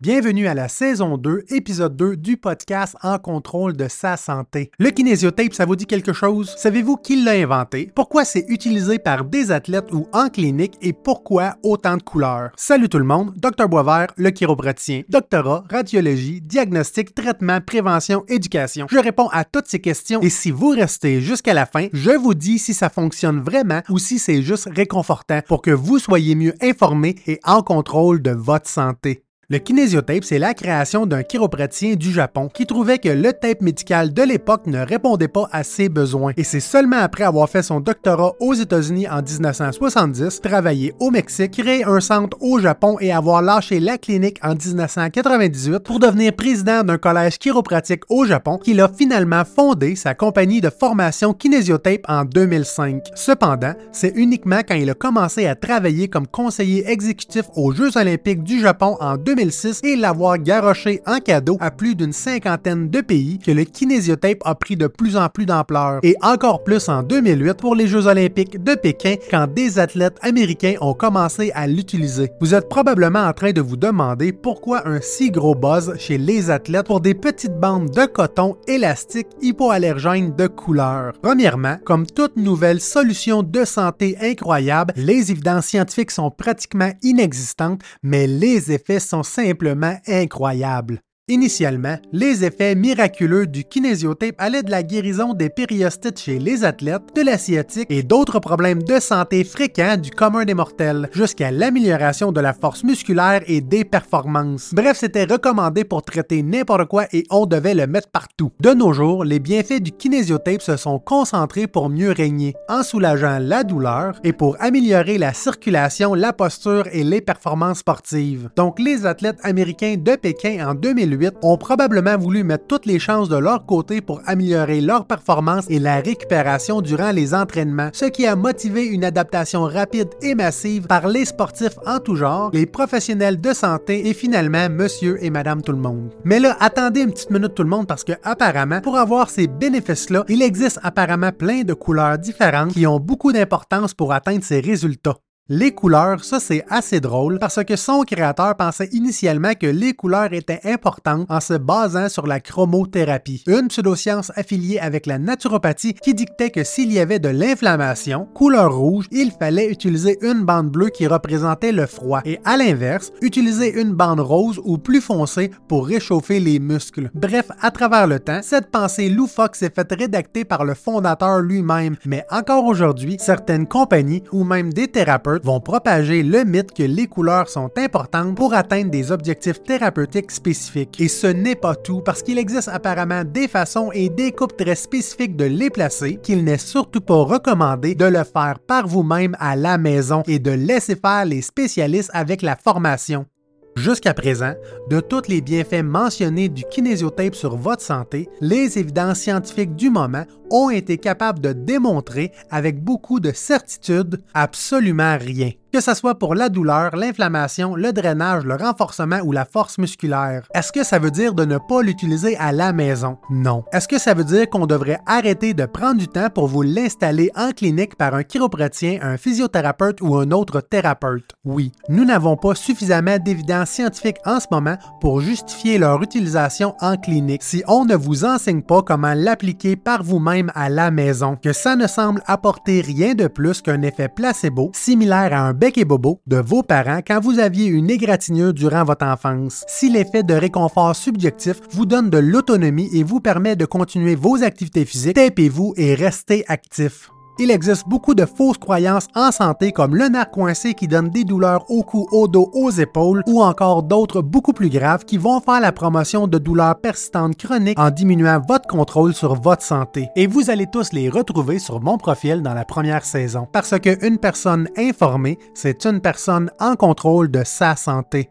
Bienvenue à la saison 2, épisode 2 du podcast En contrôle de sa santé. Le kinésiotape, ça vous dit quelque chose? Savez-vous qui l'a inventé? Pourquoi c'est utilisé par des athlètes ou en clinique et pourquoi autant de couleurs? Salut tout le monde, Dr Boisvert, le chiropraticien, doctorat, radiologie, diagnostic, traitement, prévention, éducation. Je réponds à toutes ces questions et si vous restez jusqu'à la fin, je vous dis si ça fonctionne vraiment ou si c'est juste réconfortant pour que vous soyez mieux informé et en contrôle de votre santé. Le kinésiotape, c'est la création d'un chiropraticien du Japon qui trouvait que le tape médical de l'époque ne répondait pas à ses besoins. Et c'est seulement après avoir fait son doctorat aux États-Unis en 1970, travaillé au Mexique, créé un centre au Japon et avoir lâché la clinique en 1998 pour devenir président d'un collège chiropratique au Japon, qu'il a finalement fondé sa compagnie de formation kinésiotape en 2005. Cependant, c'est uniquement quand il a commencé à travailler comme conseiller exécutif aux Jeux olympiques du Japon en 2005 et l'avoir garoché en cadeau à plus d'une cinquantaine de pays que le kinésiotape a pris de plus en plus d'ampleur. Et encore plus en 2008 pour les Jeux olympiques de Pékin quand des athlètes américains ont commencé à l'utiliser. Vous êtes probablement en train de vous demander pourquoi un si gros buzz chez les athlètes pour des petites bandes de coton élastique hypoallergènes de couleur. Premièrement, comme toute nouvelle solution de santé incroyable, les évidences scientifiques sont pratiquement inexistantes, mais les effets sont simplement incroyable. Initialement, les effets miraculeux du kinésiotape allaient de la guérison des périostites chez les athlètes, de la sciatique et d'autres problèmes de santé fréquents du commun des mortels, jusqu'à l'amélioration de la force musculaire et des performances. Bref, c'était recommandé pour traiter n'importe quoi et on devait le mettre partout. De nos jours, les bienfaits du kinésiotape se sont concentrés pour mieux régner, en soulageant la douleur et pour améliorer la circulation, la posture et les performances sportives. Donc, les athlètes américains de Pékin en 2008 ont probablement voulu mettre toutes les chances de leur côté pour améliorer leur performance et la récupération durant les entraînements, ce qui a motivé une adaptation rapide et massive par les sportifs en tout genre, les professionnels de santé et finalement monsieur et madame tout le monde. Mais là, attendez une petite minute tout le monde parce que apparemment, pour avoir ces bénéfices-là, il existe apparemment plein de couleurs différentes qui ont beaucoup d'importance pour atteindre ces résultats. Les couleurs, ça c'est assez drôle parce que son créateur pensait initialement que les couleurs étaient importantes en se basant sur la chromothérapie, une pseudoscience affiliée avec la naturopathie qui dictait que s'il y avait de l'inflammation, couleur rouge, il fallait utiliser une bande bleue qui représentait le froid et à l'inverse, utiliser une bande rose ou plus foncée pour réchauffer les muscles. Bref, à travers le temps, cette pensée loufoque s'est faite rédacter par le fondateur lui-même, mais encore aujourd'hui, certaines compagnies ou même des thérapeutes vont propager le mythe que les couleurs sont importantes pour atteindre des objectifs thérapeutiques spécifiques. Et ce n'est pas tout parce qu'il existe apparemment des façons et des coupes très spécifiques de les placer qu'il n'est surtout pas recommandé de le faire par vous-même à la maison et de laisser faire les spécialistes avec la formation. Jusqu'à présent, de tous les bienfaits mentionnés du kinésiotape sur votre santé, les évidences scientifiques du moment ont été capables de démontrer avec beaucoup de certitude absolument rien que ce soit pour la douleur, l'inflammation, le drainage, le renforcement ou la force musculaire. Est-ce que ça veut dire de ne pas l'utiliser à la maison? Non. Est-ce que ça veut dire qu'on devrait arrêter de prendre du temps pour vous l'installer en clinique par un chiropraticien, un physiothérapeute ou un autre thérapeute? Oui. Nous n'avons pas suffisamment d'évidence scientifique en ce moment pour justifier leur utilisation en clinique. Si on ne vous enseigne pas comment l'appliquer par vous-même à la maison, que ça ne semble apporter rien de plus qu'un effet placebo similaire à un bec et bobo de vos parents quand vous aviez une égratignure durant votre enfance. Si l'effet de réconfort subjectif vous donne de l'autonomie et vous permet de continuer vos activités physiques, tapez-vous et restez actif il existe beaucoup de fausses croyances en santé comme le nerf coincé qui donne des douleurs au cou, au dos, aux épaules ou encore d'autres beaucoup plus graves qui vont faire la promotion de douleurs persistantes chroniques en diminuant votre contrôle sur votre santé. Et vous allez tous les retrouver sur mon profil dans la première saison parce qu'une personne informée, c'est une personne en contrôle de sa santé.